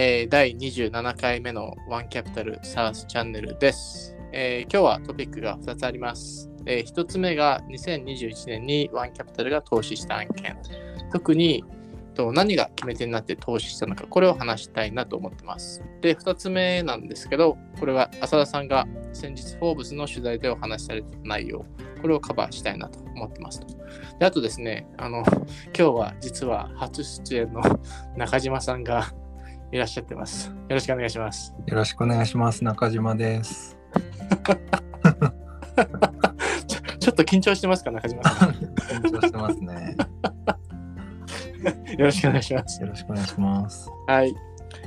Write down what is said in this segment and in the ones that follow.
えー第27回目のワンキャピタルサースチャンネルです、えー今日はトピックが2つあります。え1つ目が2021年にワンキャピタルが投資した案件。特にと何が決め手になって投資したのか、これを話したいなと思ってます。で、2つ目なんですけど、これは浅田さんが先日、フォーブスの取材でお話しされてた内容、これをカバーしたいなと思ってますと。であとですね、あの、今日は実は初出演の中島さんがいらっしゃってます。よろしくお願いします。よろしくお願いします。中島です。ちょちょっと緊張してますか、中島さん？緊張してますね。よろしくお願いします。よろしくお願いします。はい。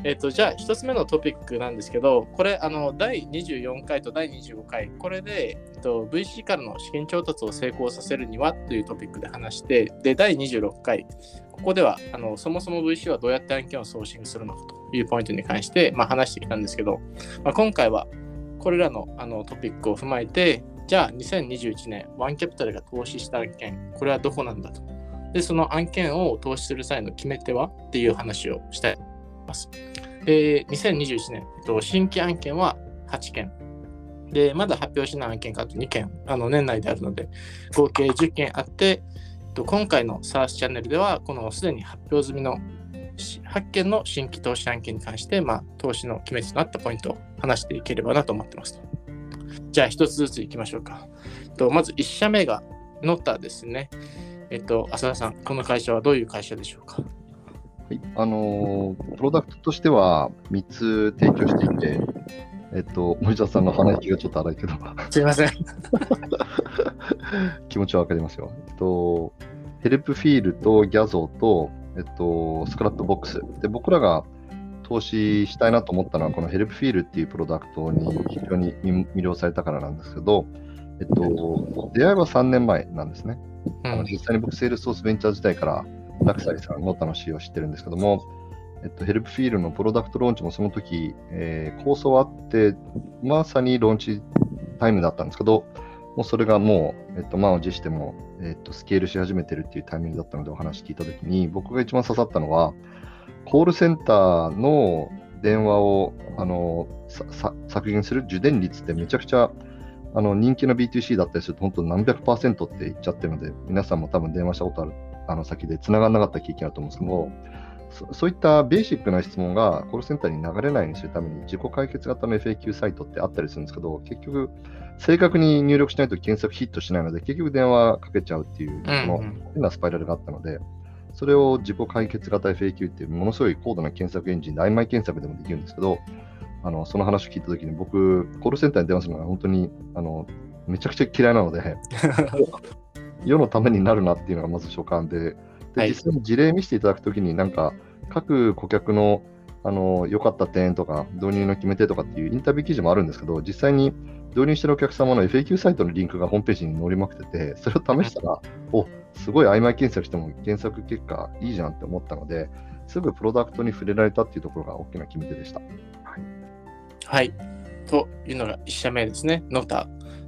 えっ、と、じゃあ、一つ目のトピックなんですけど、これ、あの、第24回と第25回、これで、と、VC からの資金調達を成功させるにはというトピックで話して、で、第26回、ここでは、あの、そもそも VC はどうやって案件をソーシングするのかというポイントに関して、まあ、話してきたんですけど、まあ、今回は、これらのあのトピックを踏まえて、じゃあ、2021年、ワンキャピタルが投資した案件、これはどこなんだと。で、その案件を投資する際の決め手はっていう話をしたいと思います。で、2021年、えっと、新規案件は8件。で、まだ発表しない案件があと2件、あの年内であるので、合計10件あって、今回の SARS チャンネルでは、このすでに発表済みの8件の新規投資案件に関して、まあ、投資の決め手となったポイントを話していければなと思ってます。じゃあ、一つずついきましょうか。とまず1社目がノッタですね。えっと、浅田さん、この会社はどういう会社でしょうか？はい、あのプロダクトとしては3つ提供していて、えっと、森田さんの鼻息がちょっと荒いけど、すいません。気持ちはわかりますよ。えっと、 Helpfeel と Gyazo と、えっと、 Scrapbox。で、僕らが投資したいなと思ったのは、この Helpfeel っていうプロダクトに非常に魅了されたからなんですけど、えっと、出会いは3年前なんですね。うんあの実際に僕、 Salesforce Ventures 時代から、ラクサリさん、ノータの C を知ってるんですけども、えっと、 Helpfeel のプロダクトローンチもその時、えー構想あって、まさにローンチタイムだったんですけど、もうそれがもう、えっと、満を持しても、えっと、スケールし始めてるっていうタイミングだったのでお話聞いたときに、僕が一番刺さったのは、コールセンターの電話をあのささ削減する受電率ってめちゃくちゃあの人気の B2C だったりすると、本当何百パーセントって言っちゃってるので、皆さんも多分電話したことあるあの先で繋がらなかった経験あると思うんですけど、そそういったベーシックな質問がコールセンターに流れないようにするために自己解決型の FAQ サイトってあったりするんですけど、結局、正確に入力しないと検索ヒットしないので、結局電話かけちゃうっていう、うんその変なスパイラルがあったので、それを自己解決型 FAQ っていうものすごい高度な検索エンジンで曖昧検索でもできるんですけど、あのその話を聞いたときに僕、コールセンターに電話するのが本当にあのめちゃくちゃ嫌いなので、世のためになるなっていうのがまず所感で、ではい実際に事例見せていただくときに、なんか各顧客のあの良かった点とか、導入の決め手とかっていうインタビュー記事もあるんですけど、実際に導入してるお客様の FAQ サイトのリンクがホームページに載りまくってて、それを試したら、おすごい曖昧検索しても検索結果いいじゃんって思ったので、すぐプロダクトに触れられたっていうところが大きな決め手でした。はい。というのが1社目ですね、ノタ。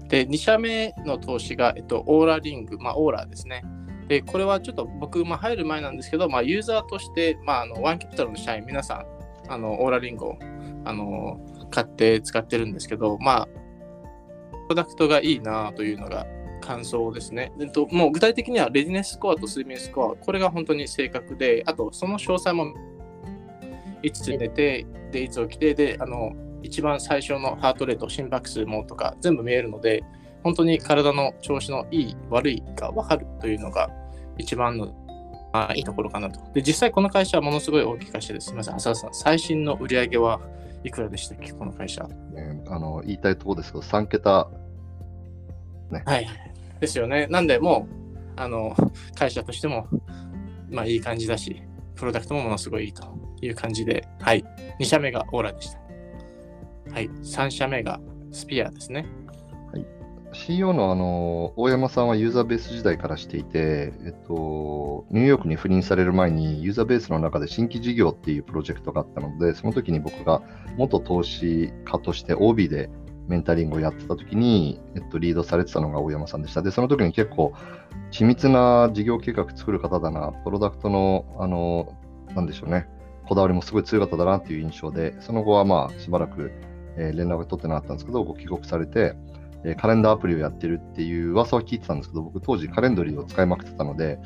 で、2社目の投資が、えっと、オーラリング、まあ、オーラですね。で、これはちょっと僕、まあ、入る前なんですけど、まあ、ユーザーとして、まあ、あのワンキャピタルの社員、皆さん、あのオーラリングをあの買って使ってるんですけど、まあ、プロダクトがいいなというのが感想ですね。でともう具体的にはレディネススコアと睡眠スコア、これが本当に正確で、あとその詳細もいつ寝て、で、いつ起きて、で、あの、一番最初のハートレート、心拍数もとか全部見えるので、本当に体の調子のいい、悪いが分かるというのが一番のあいいところかなと。で、実際この会社はものすごい大きい会社です。すみません、浅田さん、最新の売り上げはいくらでしたっけ、この会社。ね、あの言いたいところですけど、3桁、ね、はい。ですよね。なんで、もう、あの、会社としても、まあいい感じだし、プロダクトもものすごいいいという感じで、はい。2社目がオーラでした。はい。3社目がスピアですね。CEO のあの大山さんはユーザーベース時代からしていて、えっと、ニューヨークに赴任される前にユーザーベースの中で新規事業っていうプロジェクトがあったので、その時に僕が元投資家として OB でメンタリングをやってた時に、えっと、リードされてたのが大山さんでした。で、その時に結構緻密な事業計画作る方だな、プロダクトの、あの、なんでしょうね、こだわりもすごい強かっただなっていう印象で、その後はまあしばらく、えー連絡が取ってなかったんですけど、ご帰国されて、えーカレンダーアプリをやってるっていう噂は聞いてたんですけど、僕当時カレンドリーを使いまくってたので、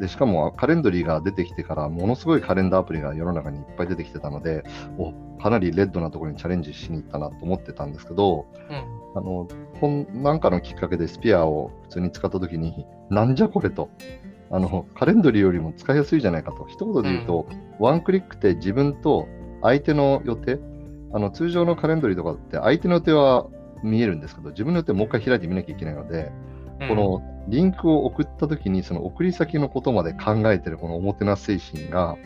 でしかもカレンドリーが出てきてから、ものすごいカレンダーアプリが世の中にいっぱい出てきてたので、おかなりレッドなところにチャレンジしに行ったなと思ってたんですけど、うん。あの、こんなんかのきっかけでスピアを普通に使ったときに、なんじゃこれと。あの、カレンドリーよりも使いやすいじゃないかと。一言で言うと、ワンクリックって自分と相手の予定、あの、通常のカレンドリーとかって相手の予定は見えるんですけど、自分の予定もう一回開いてみなきゃいけないので、このリンクを送ったときに、その送り先のことまで考えてるこのおもてなし精神が、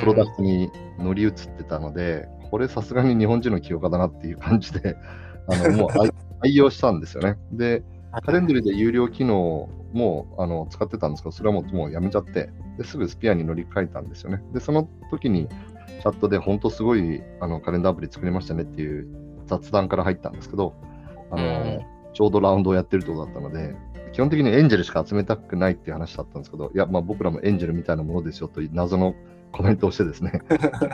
プロダクトに乗り移ってたので、これさすがに日本人の清化だなっていう感じで、あのもう愛愛用したんですよね。で、カレンドリーで有料機能もあの使ってたんですけど、それはもうもうやめちゃってですぐスピアに乗り換えたんですよね。で、その時にチャットで本当すごいあのカレンダーアプリ作りましたねっていう雑談から入ったんですけど、あのうん。ちょうどラウンドをやってるってことだったので、基本的にエンジェルしか集めたくないっていう話だったんですけど、いや、まあ、僕らもエンジェルみたいなものですよという謎のコメントをしてですね、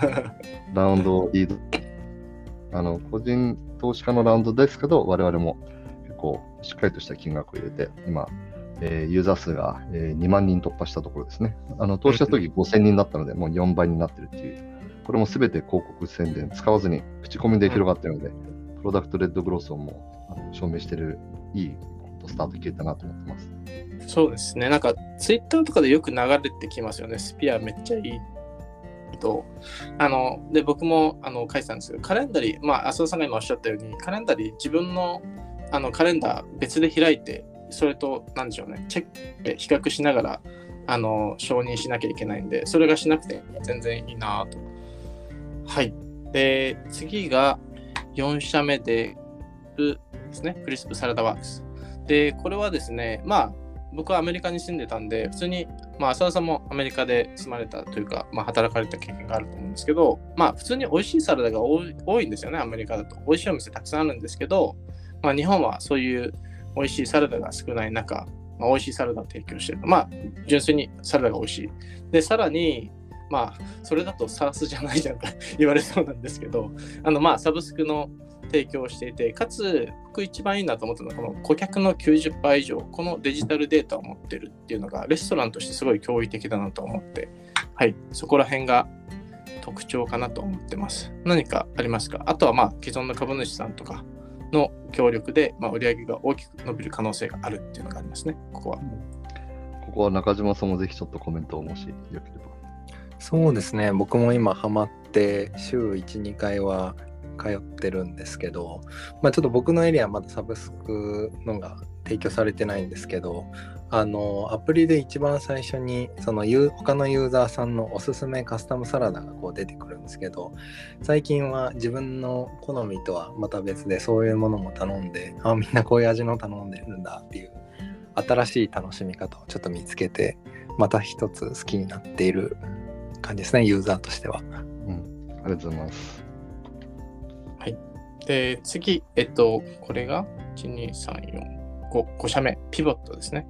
ラウンドをリード、あの個人投資家のラウンドですけど、我々も結構しっかりとした金額を入れて、今、えーユーザー数が、えー2万人突破したところですね。あの投資した時5000人だったので、もう4倍になってるっていう、これもすべて広告宣伝使わずに、口コミで広がってるので、プロダクトレッドグロスをもう証明してる、いいスタート切れたなと思ってます。そうですね。なんか、ツイッターとかでよく流れてきますよね。スピアめっちゃいいと。あの、で、僕もあの書いてたんですけど、カレンダリー、まあ、浅田さんが今おっしゃったように、カレンダリー、自分のあのカレンダー別で開いて、それと、なんでしょうね、チェックで比較しながら、あの、承認しなきゃいけないんで、それがしなくて全然いいなと。はい。で、次が4社目で、ですね、クリスプサラダワークス。で、これはですね、まあ、僕はアメリカに住んでたんで、普通に、まあ、浅田さんもアメリカで住まれたというか、まあ、働かれた経験があると思うんですけど、まあ、普通に美味しいサラダが多いんですよね、アメリカだと。美味しいお店たくさんあるんですけど、まあ、日本はそういう美味しいサラダが少ない中、まあ、美味しいサラダを提供してる。まあ、純粋にサラダが美味しい。で、さらに、まあ、それだとサースじゃないじゃんか 言われそうなんですけど、あの、まあ、サブスクの提供をしていて、かつ、僕一番いいなと思ったのは、この顧客の90%以上、このデジタルデータを持ってるっていうのが、レストランとしてすごい驚異的だなと思って、はい、そこら辺が特徴かなと思ってます。何かありますか？あとは、まあ、既存の株主さんとかの協力で、まあ、売上が大きく伸びる可能性があるっていうのがありますね、ここは。ここは中島さんもぜひちょっとコメントをもしよければ。そうですね。僕も今ハマって週12回は通ってるんですけど、まあ、ちょっと僕のエリアはまだサブスクのが提供されてないんですけどあのアプリで一番最初にその他のユーザーさんのおすすめカスタムサラダがこう出てくるんですけど最近は自分の好みとはまた別でそういうものも頼んであみんなこういう味の頼んでるんだっていう新しい楽しみ方をちょっと見つけてまた一つ好きになっている感じですねユーザーとしては。うん、ありがとうございます。で、次、えっと、これが、1、2、3、4、5、5社目、ピボットですね。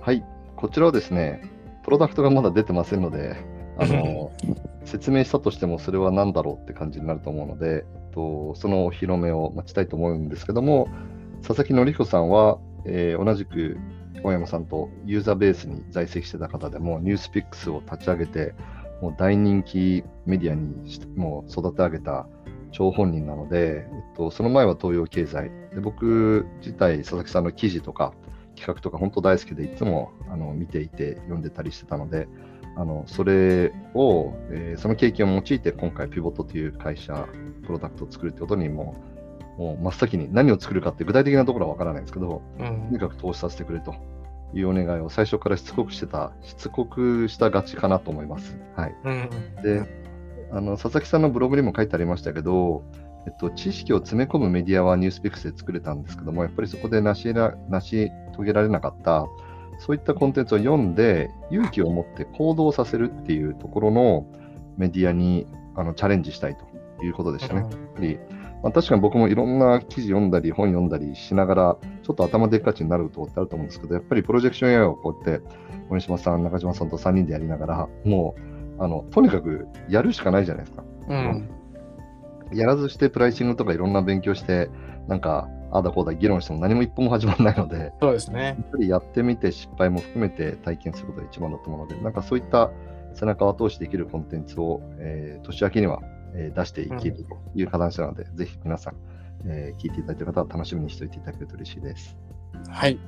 はい、こちらはですね、プロダクトがまだ出てませんので、あの 説明したとしてもそれは何だろうって感じになると思うので、えっと、そのお披露目を待ちたいと思うんですけども、佐々木紀彦さんは、えー同じく大山さんとユーザーベースに在籍してた方でも、ニュースピックスを立ち上げて、もう大人気メディアにしもう育て上げた張本人なので、えっと、その前は東洋経済。で、僕自体、佐々木さんの記事とか企画とか本当大好きで、いつもあの見ていて読んでたりしてたので、あのそれを、えーその経験を用いて今回ピボットという会社、プロダクトを作るってことにもう、もう真っ先に何を作るかって具体的なところはわからないんですけど、うんとにかく投資させてくれというお願いを最初からしつこくしてた、しつこくしたがちかなと思います。はい。うんで、あの佐々木さんのブログにも書いてありましたけど、えっと、知識を詰め込むメディアはニュースピックスで作れたんですけども、やっぱりそこで成しら成し遂げられなかった、そういったコンテンツを読んで、勇気を持って行動させるっていうところのメディアにあのチャレンジしたいということでしたね。やっぱりまあ、確かに僕もいろんな記事読んだり、本読んだりしながら、ちょっと頭でっかちになることってあると思うんですけど、やっぱりプロジェクション AI をこうやって、森島さん、中島さんと3人でやりながら、もうあのとにかくやるしかないじゃないですか。うん。やらずしてプライシングとかいろんな勉強して、なんか、ああだこうだ議論しても何も一歩も始まらないので、そうですね。やっぱりやってみて失敗も含めて体験することが一番だと思うので、なんかそういった背中を通してできるコンテンツを、えー年明けには、えー出していけるという話なので、ぜひ皆さん、えー聞いていただいている方は楽しみにしておいていただけると嬉しいです。はい。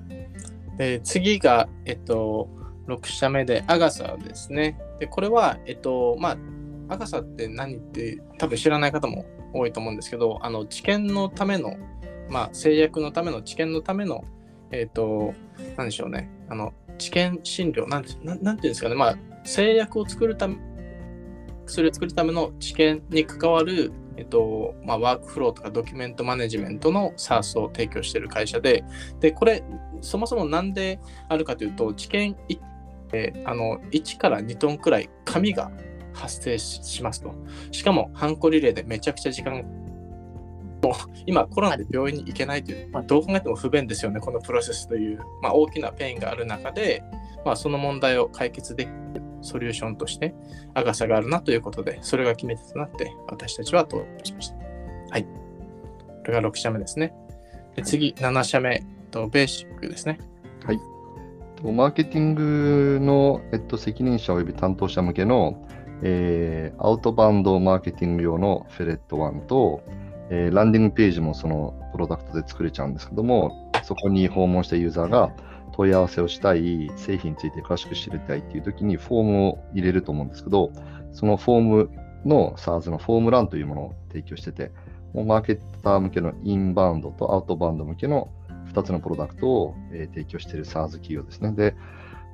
で次が、えっと、6社目でアガサですね。で、これは、えっと、まあ、アガサって何って多分知らない方も多いと思うんですけど、あの、治験のための、まあ、製薬のための、治験のための、えっと、なんでしょうね。あの、治験診療、なんて、なんなんていうんですかね。まあ、製薬を作るため、薬を作るための治験に関わる、えっと、まあ、ワークフローとかドキュメントマネジメントの SARS を提供している会社で、で、これ、そもそもなんであるかというと、治験えあの1から2トンくらい紙が発生しますと。しかも、ハンコリレーでめちゃくちゃ時間が。もう今、コロナで病院に行けないという、まあ、どう考えても不便ですよね、このプロセスという、まあ、大きなペインがある中で、まあ、その問題を解決できるソリューションとして、アガサがあるなということで、それが決め手となって、私たちは登録しました。はい。これが6社目ですね。で次、7社目と、ベーシックですね。とマーケティングの、えっと、責任者及び担当者向けの、えーアウトバンドマーケティング用のフェレット1と、えーランディングページもそのプロダクトで作れちゃうんですけども、そこに訪問したユーザーが問い合わせをしたい、製品について詳しく知りたいっていう時にフォームを入れると思うんですけど、そのフォームの SARS のフォームランというものを提供してて、もうマーケッター向けのインバウンドとアウトバウンド向けの2つのプロダクトを、え提供している SARS 企業ですね。で、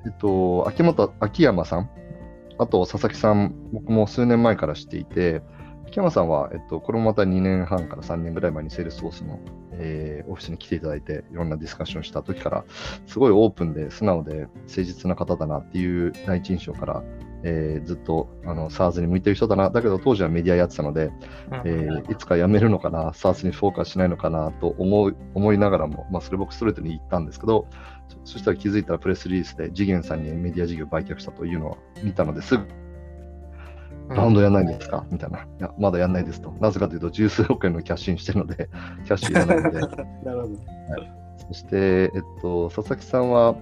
えっと、秋元、秋山さん、あと佐々木さん、僕も数年前から知っていて、秋山さんは、えっと、これもまた2年半から3年ぐらい前にセールスフォースの、えーオフィスに来ていただいて、いろんなディスカッションした時から、すごいオープンで素直で誠実な方だなっていう第一印象から、えーずっとあの SARS に向いてる人だな、だけど当時はメディアやってたので、えーいつか辞めるのかな、SARS にフォーカスしないのかなと思う思いながらも、まあ、それ僕ストレートに言ったんですけど、そそしたら気づいたらプレスリリースで次元さんにメディア事業を売却したというのを見たのですぐ、ラウンドやらないんですか？みたいな。いや、まだやらないですと。なぜかというと、十数億円のキャッシュインしてるので、キャッシュいらないので。なるほど。そして、えっと、佐々木さんは、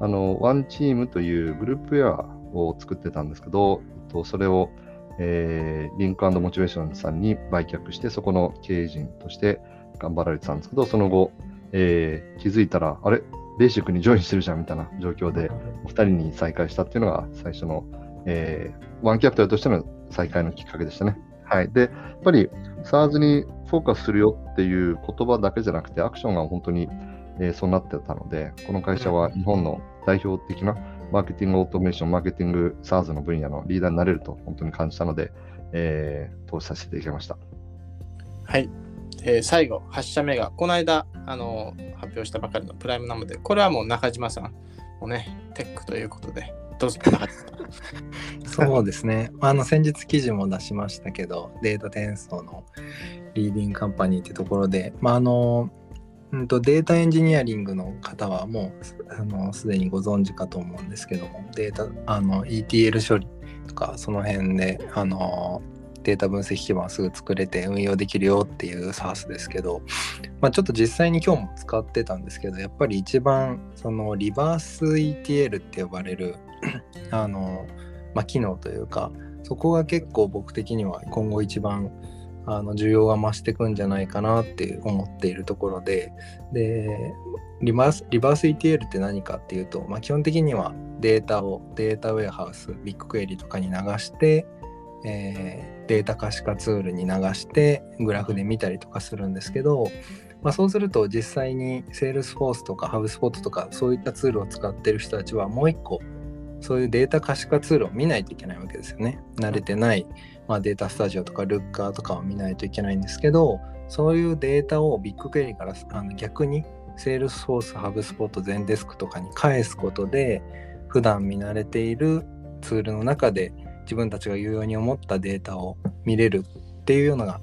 あの、ワンチームというグループウェアを作ってたんですけど、えっと、それを、えーリンクモチベーションさんに売却して、そこの経営陣として頑張られてたんですけど、その後、えー気づいたら、あれ、ベーシックにジョインしてるじゃんみたいな状況で、お二人に再会したっていうのが最初の、えーワンキャピタルとしての再会のきっかけでしたね。はい。で、やっぱり SARS にフォーカスするよっていう言葉だけじゃなくて、アクションが本当に、えーそうなってたので、この会社は日本の代表的なマーケティングオートメーション、マーケティング SARS の分野のリーダーになれると本当に感じたので、えー投資させていただきました。はい。えー最後、8社目が、この間、あの発表したばかりのプライムなので、これはもう中島さんもね、テックということで、どうぞ、そうですね。あの先日記事も出しましたけど、データ転送のリーディングカンパニーってところで、まああのうんとデータエンジニアリングの方はもうあのすでにご存知かと思うんですけども、データあの ETL 処理とかその辺であのデータ分析基盤すぐ作れて運用できるよっていう SARS ですけど、まあ、ちょっと実際に今日も使ってたんですけどやっぱり一番そのリバース ETL って呼ばれる あの、まあ、機能というかそこが結構僕的には今後一番あの需要が増していくんじゃないかなって思っているところででリバースリバース ETL って何かっていうと、まあ、基本的にはデータをデータウェアハウスビッグクエリとかに流して、えーデータ可視化ツールに流してグラフで見たりとかするんですけど、まあ、そうすると実際に Salesforce とか HubSpot とかそういったツールを使ってる人たちはもう一個そういうデータ可視化ツールを見ないといけないわけですよね。慣れてない、まあ、データスタジオとかルッカーとかを見ないといけないんですけどそういうデータをビッグクエリからあの逆に Salesforce、HubSpot、Zendesk とかに返すことで普段見慣れているツールの中で自分たちが有用に思ったデータを見れるっていうのが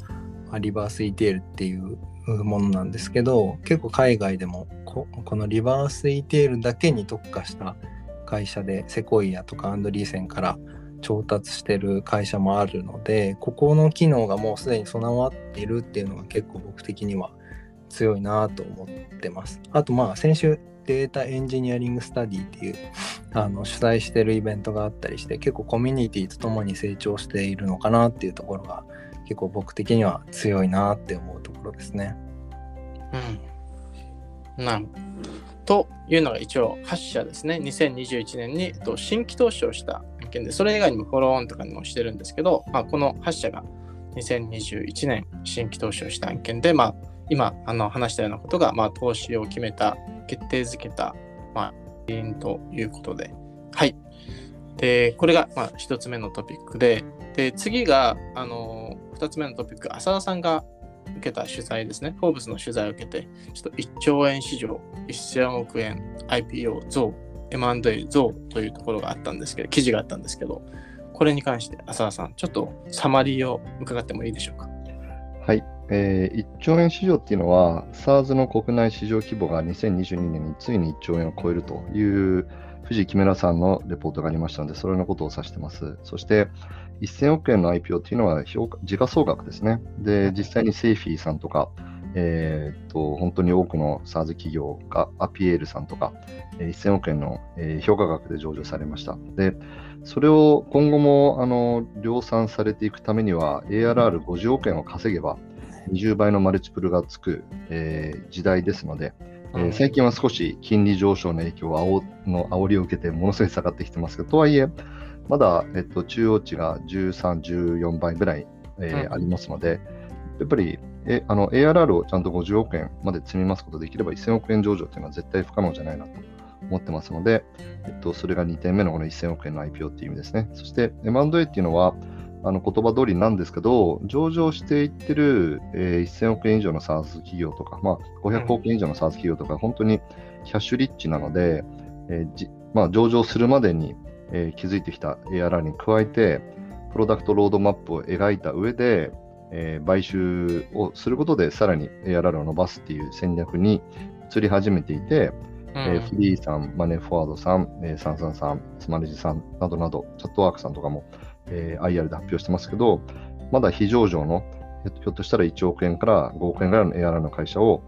リバース ETL っていうものなんですけど結構海外でもここのリバース ETL だけに特化した会社でセコイアとかアンドリーセンから調達してる会社もあるのでここの機能がもうすでに備わっているっていうのが結構僕的には強いなと思ってます。あとまあ先週データエンジニアリングスタディっていうあの主催してるイベントがあったりして結構コミュニティとともに成長しているのかなっていうところが結構僕的には強いなって思うところですね。うん。なるというのが一応8社ですね。2021年に新規投資をした案件で、それ以外にもフォローオンとかにもしてるんですけど、まあ、この8社が2021年新規投資をした案件で、まあ、今あの話したようなことが、まあ、投資を決めた、決定づけた、まあ、原因ということで、はい。で、これが、まあ、1つ目のトピックで、で、次が、あの2つ目のトピック、浅田さんが受けた取材ですね。フォーブスの取材を受けて、ちょっと1兆円市場、1000億円 IPO 増、M&A 増というところがあったんですけど、記事があったんですけど、これに関して浅田さん、ちょっとサマリーを伺ってもいいでしょうか？はい。えー、1兆円市場っていうのは、SARS の国内市場規模が2022年についに1兆円を超えるという藤井木村さんのレポートがありましたので、それのことを指してます。そして、1000億円の IPO っていうのは評価時価総額ですね。で、実際にセイフィーさんとか、えー、っと本当に多くの SARS 企業がアピエールさんとか、1000億円の、えー、評価額で上場されました。で、それを今後もあの量産されていくためには ARR50 億円を稼げば20倍のマルチプルがつく、えー、時代ですので、えー、最近は少し金利上昇の影響をの煽りを受けてものすごい下がってきてますけど、とはいえ、まだ、えっと、中央値が13、14倍ぐらい、えー、うん、ありますので、やっぱりえあの ARR をちゃんと50億円まで積みますことできれば1000億円上場というのは絶対不可能じゃないなと思ってますので、えっと、それが2点目のこの1000億円の IPO っていう意味ですね。そして M&A っていうのは、あの言葉通りなんですけど、上場していってる、えー、1000億円以上の SARS 企業とか、まあ、500億円以上の SARS 企業とか、本当にキャッシュリッチなので、えーじまあ、上場するまでに、えー、築いてきた ARR に加えて、プロダクトロードマップを描いた上で、えー、買収をすることでさらに ARR を伸ばすっていう戦略に移り始めていて、うん、えー、フリーさん、マネーフォワードさん、えー、サンサンさん、スマレジさんなどなど、チャットワークさんとかも、えー、IR で発表してますけど、まだ非上場のひょっとしたら1億円から5億円ぐらいの ARR の会社を、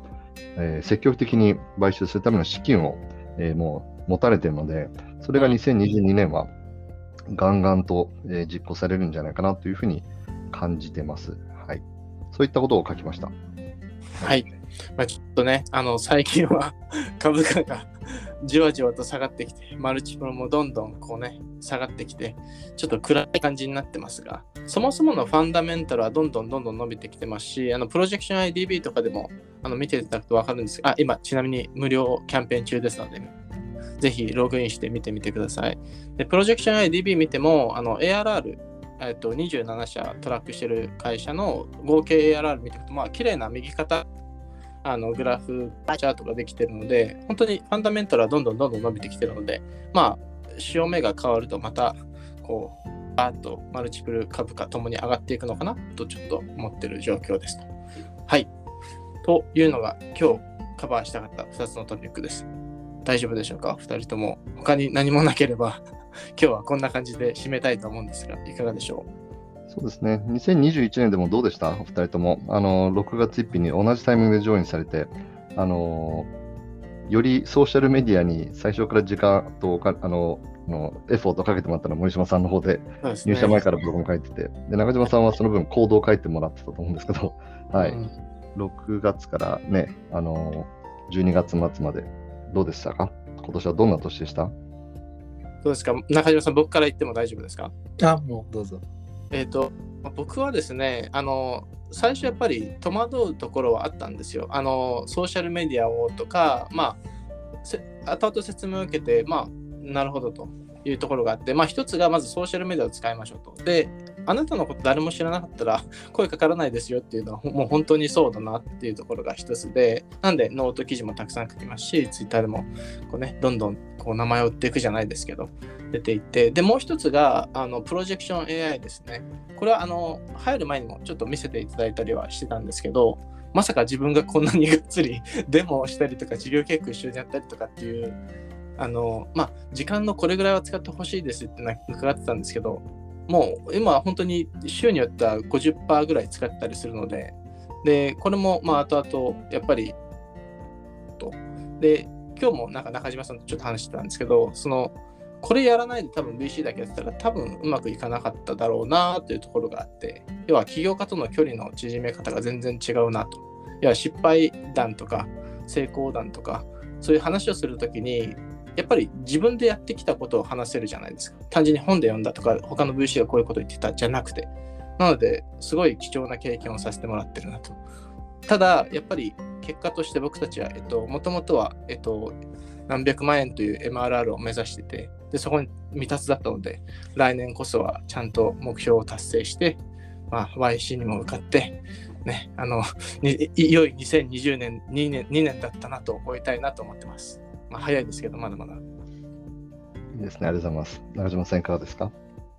えー、積極的に買収するための資金を、えー、もう持たれているので、それが2022年はガンガンと、えー、実行されるんじゃないかなというふうに感じてます。はい。そういったことを書きました。はい。まあ、ちょっとね、あの、最近は 株価がじわじわと下がってきて、マルチプロもどんどんこうね、下がってきて、ちょっと暗い感じになってますが、そもそものファンダメンタルはどんどんどんどん伸びてきてますし、あのプロジェクション IDB とかでもあの見ていただくと分かるんですが、あ、今ちなみに無料キャンペーン中ですので、ぜひログインして見てみてください。で、プロジェクション IDB 見ても、あの ARR、えっと、27社トラックしてる会社の合計 ARR 見ていくと、まあ、綺麗な右肩あのグラフ、チャートができてるので、本当にファンダメンタルはどんどんどんどん伸びてきてるので、まあ、潮目が変わるとまた、こう、バーッとマルチプル株価ともに上がっていくのかなとちょっと思ってる状況ですと。はい。というのが今日カバーしたかった2つのトピックです。大丈夫でしょうか ?2 人とも。他に何もなければ 今日はこんな感じで締めたいと思うんですが、いかがでしょう？そうですね。2021年でもどうでした？お二人とも。あの、6月1日に同じタイミングでジョインされて、あの、よりソーシャルメディアに最初から時間とあののエフォートかけてもらったのは森島さんの方で、入社前からブログも書いてて、で中島さんはその分行動を書いてもらってたと思うんですけど、はい。うん、6月からね、あの、12月末までどうでしたか？今年はどんな年でした？どうですか？中島さん、僕から言っても大丈夫ですか？あ、もうどうぞ。えっ、ー、と、僕はですね、あの、最初やっぱり戸惑うところはあったんですよ。あの、ソーシャルメディアをとか、まあ、後々説明を受けて、まあ、なるほどというところがあって、まあ、一つがまずソーシャルメディアを使いましょうと。で、あなたのこと誰も知らなかったら 声かからないですよっていうのはもう本当にそうだなっていうところが一つで、なんでノート記事もたくさん書きますし、ツイッターでもこうね、どんどんこう名前を売っていくじゃないですけど、出ていって、で、もう一つが、あの、プロジェクション AI ですね。これは、あの、入る前にもちょっと見せていただいたりはしてたんですけど、まさか自分がこんなにがっつり デモをしたりとか、事業計画一緒にやったりとかっていう、あの、まあ、時間のこれぐらいは使ってほしいですって伺ってたんですけど、もう今本当に週によっては50%ぐらい使ったりするので、で、これもまあ後々やっぱり、と。で、今日もなんか中島さんとちょっと話してたんですけど、その、これやらないで多分 VC だけやってたら多分うまくいかなかっただろうなというところがあって、要は起業家との距離の縮め方が全然違うなと。要は失敗談とか成功談とか、そういう話をするときに、やっぱり自分でやってきたことを話せるじゃないですか。単純に本で読んだとか、他の VC がこういうこと言ってたじゃなくて。なので、すごい貴重な経験をさせてもらってるなと。ただ、やっぱり結果として僕たちは、えっと、もともとは、えっと、何百万円という MRR を目指してて、で、そこに未達だったので、来年こそはちゃんと目標を達成して、まあ、YC にも向かって、ね、あの、い良い2020年2年、2年だったなと終えたいなと思ってます。まあ、早いですけど、まだまだ。いいですね、ありがとうございます。中島さん、いかがですか？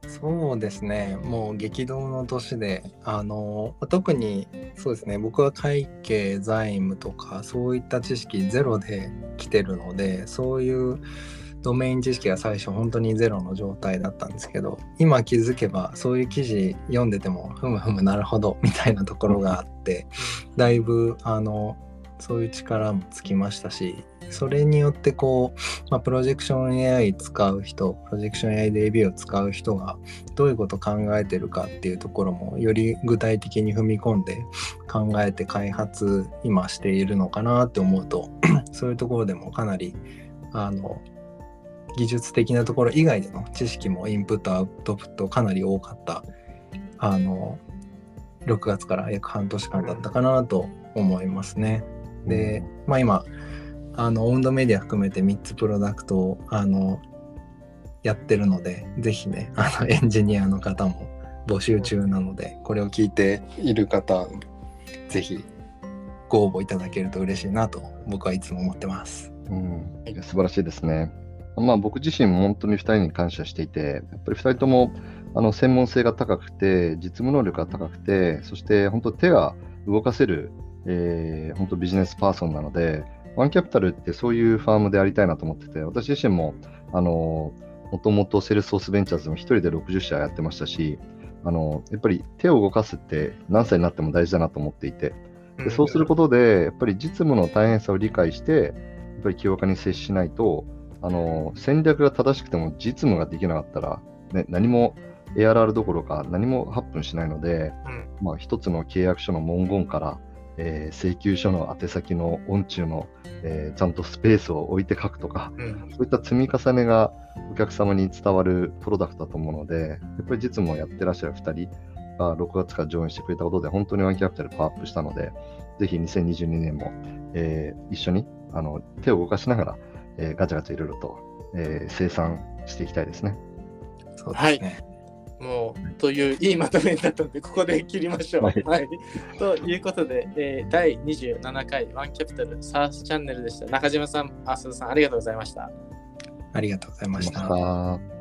そうですね、もう激動の年で、あの特にそうですね、僕は会計、財務とか、そういった知識ゼロで来てるので、そういうドメイン知識が最初、本当にゼロの状態だったんですけど、今気づけば、そういう記事読んでても、ふむふむなるほどみたいなところがあって、だいぶあのそういう力もつきましたし、それによってこう、まあ、プロジェクション AI 使う人、プロジェクション AI で AB を使う人がどういうこと考えてるかっていうところもより具体的に踏み込んで考えて開発今しているのかなって思うと そういうところでもかなりあの技術的なところ以外での知識もインプットアウトプットかなり多かったあの6月から約半年間だったかなと思いますね。で、まあ今あのオウンドメディア含めて3つプロダクトをあのやってるのでぜひねあの エンジニアの方も募集中なのでこれを聞いている方ぜひご応募いただけると嬉しいなと僕はいつも思ってます。うん、素晴らしいですね。まあ、僕自身も本当に2人に感謝していて、やっぱり2人ともあの専門性が高くて、実務能力が高くて、そして本当手が動かせる、えー本当ビジネスパーソンなので、ワンキャピタルってそういうファームでありたいなと思ってて、私自身も、あの、もともとセールスソースベンチャーズも一人で60社やってましたし、あの、やっぱり手を動かすって何歳になっても大事だなと思っていて、でそうすることで、やっぱり実務の大変さを理解して、やっぱり起業家に接しないと、あの戦略が正しくても実務ができなかったら、ね、何も ARR どころか何もハップンしないので、うん。まあ、一つの契約書の文言から、えー請求書の宛先の音中の、えーちゃんとスペースを置いて書くとか、うんそういった積み重ねがお客様に伝わるプロダクトだと思うので、やっぱり実務をやってらっしゃる2人が6月から上演してくれたことで、本当にワンキャピタルパワーアップしたので、ぜひ2022年も、えー一緒にあの手を動かしながら、えーガチャガチャいろいろと、えー生産していきたいですね。そうですね。もう、といういいまとめになったので、ここで切りましょう。ははいい。ということで、えー第27回ワンキャピタルサースチャンネルでした。中島さん、浅田さん。ありがとうございました。ありがとうございました